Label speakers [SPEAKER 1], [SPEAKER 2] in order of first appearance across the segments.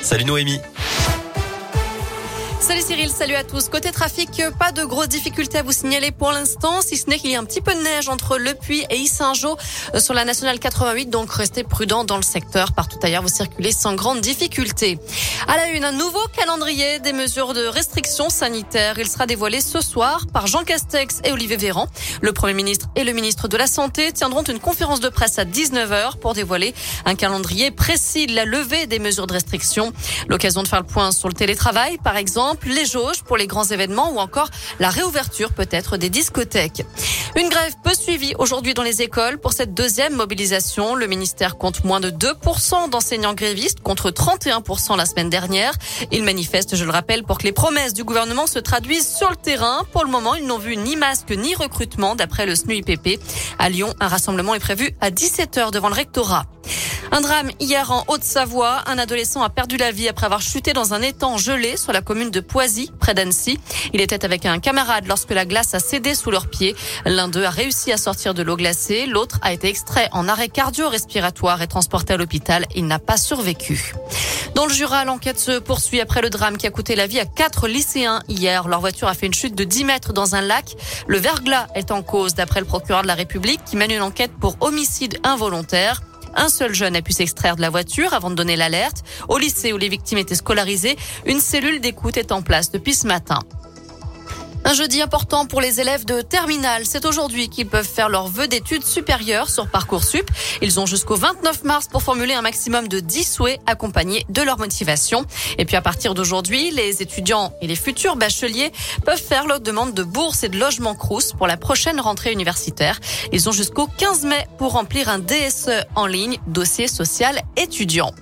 [SPEAKER 1] Salut Noémie.
[SPEAKER 2] Salut Cyril, salut à tous. Côté trafic, pas de grosses difficultés à vous signaler pour l'instant, si ce n'est qu'il y a un petit peu de neige entre Le Puy et Issingeau euh, sur la nationale 88, donc restez prudents dans le secteur. Partout ailleurs, vous circulez sans grande difficulté. À la une, un nouveau calendrier des mesures de restriction sanitaire. Il sera dévoilé ce soir par Jean Castex et Olivier Véran. Le Premier ministre et le ministre de la Santé tiendront une conférence de presse à 19h pour dévoiler un calendrier précis de la levée des mesures de restriction. L'occasion de faire le point sur le télétravail, par exemple les jauges pour les grands événements ou encore la réouverture peut-être des discothèques. Une grève peu suivie aujourd'hui dans les écoles pour cette deuxième mobilisation. Le ministère compte moins de 2% d'enseignants grévistes contre 31% la semaine dernière. Ils manifestent, je le rappelle, pour que les promesses du gouvernement se traduisent sur le terrain. Pour le moment, ils n'ont vu ni masque ni recrutement d'après le SNUIPP. À Lyon, un rassemblement est prévu à 17h devant le rectorat. Un drame hier en Haute-Savoie. Un adolescent a perdu la vie après avoir chuté dans un étang gelé sur la commune de Poisy, près d'Annecy. Il était avec un camarade lorsque la glace a cédé sous leurs pieds. L'un d'eux a réussi à sortir de l'eau glacée. L'autre a été extrait en arrêt cardio-respiratoire et transporté à l'hôpital. Il n'a pas survécu. Dans le Jura, l'enquête se poursuit après le drame qui a coûté la vie à quatre lycéens hier. Leur voiture a fait une chute de 10 mètres dans un lac. Le verglas est en cause d'après le procureur de la République qui mène une enquête pour homicide involontaire. Un seul jeune a pu s'extraire de la voiture avant de donner l'alerte. Au lycée où les victimes étaient scolarisées, une cellule d'écoute est en place depuis ce matin. Un jeudi important pour les élèves de terminale. C'est aujourd'hui qu'ils peuvent faire leur vœu d'études supérieures sur Parcoursup. Ils ont jusqu'au 29 mars pour formuler un maximum de 10 souhaits accompagnés de leur motivation. Et puis à partir d'aujourd'hui, les étudiants et les futurs bacheliers peuvent faire leur demande de bourse et de logement crous pour la prochaine rentrée universitaire. Ils ont jusqu'au 15 mai pour remplir un DSE en ligne, dossier social étudiant.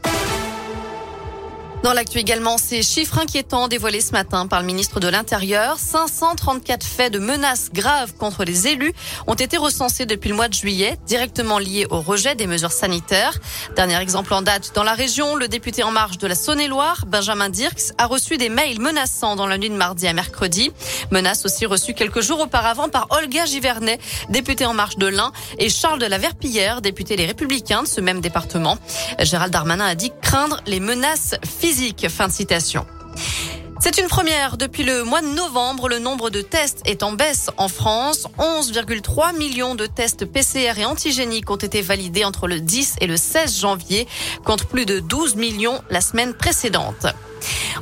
[SPEAKER 2] Dans l'actu également, ces chiffres inquiétants dévoilés ce matin par le ministre de l'Intérieur. 534 faits de menaces graves contre les élus ont été recensés depuis le mois de juillet, directement liés au rejet des mesures sanitaires. Dernier exemple en date dans la région, le député en marche de la Saône-et-Loire, Benjamin Dirks, a reçu des mails menaçants dans la nuit de mardi à mercredi. Menaces aussi reçues quelques jours auparavant par Olga Givernet, députée en marche de l'Ain, et Charles de la Verpillière, député Les Républicains de ce même département. Gérald Darmanin a dit craindre les menaces physiques C'est une première. Depuis le mois de novembre, le nombre de tests est en baisse en France. 11,3 millions de tests PCR et antigéniques ont été validés entre le 10 et le 16 janvier, contre plus de 12 millions la semaine précédente.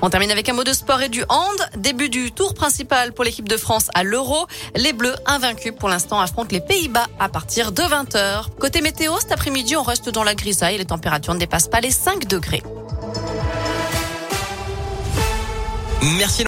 [SPEAKER 2] On termine avec un mot de sport et du hand. Début du tour principal pour l'équipe de France à l'Euro. Les Bleus, invaincus pour l'instant, affrontent les Pays-Bas à partir de 20h. Côté météo, cet après-midi, on reste dans la grisaille. Les températures ne dépassent pas les 5 degrés.
[SPEAKER 1] Merci.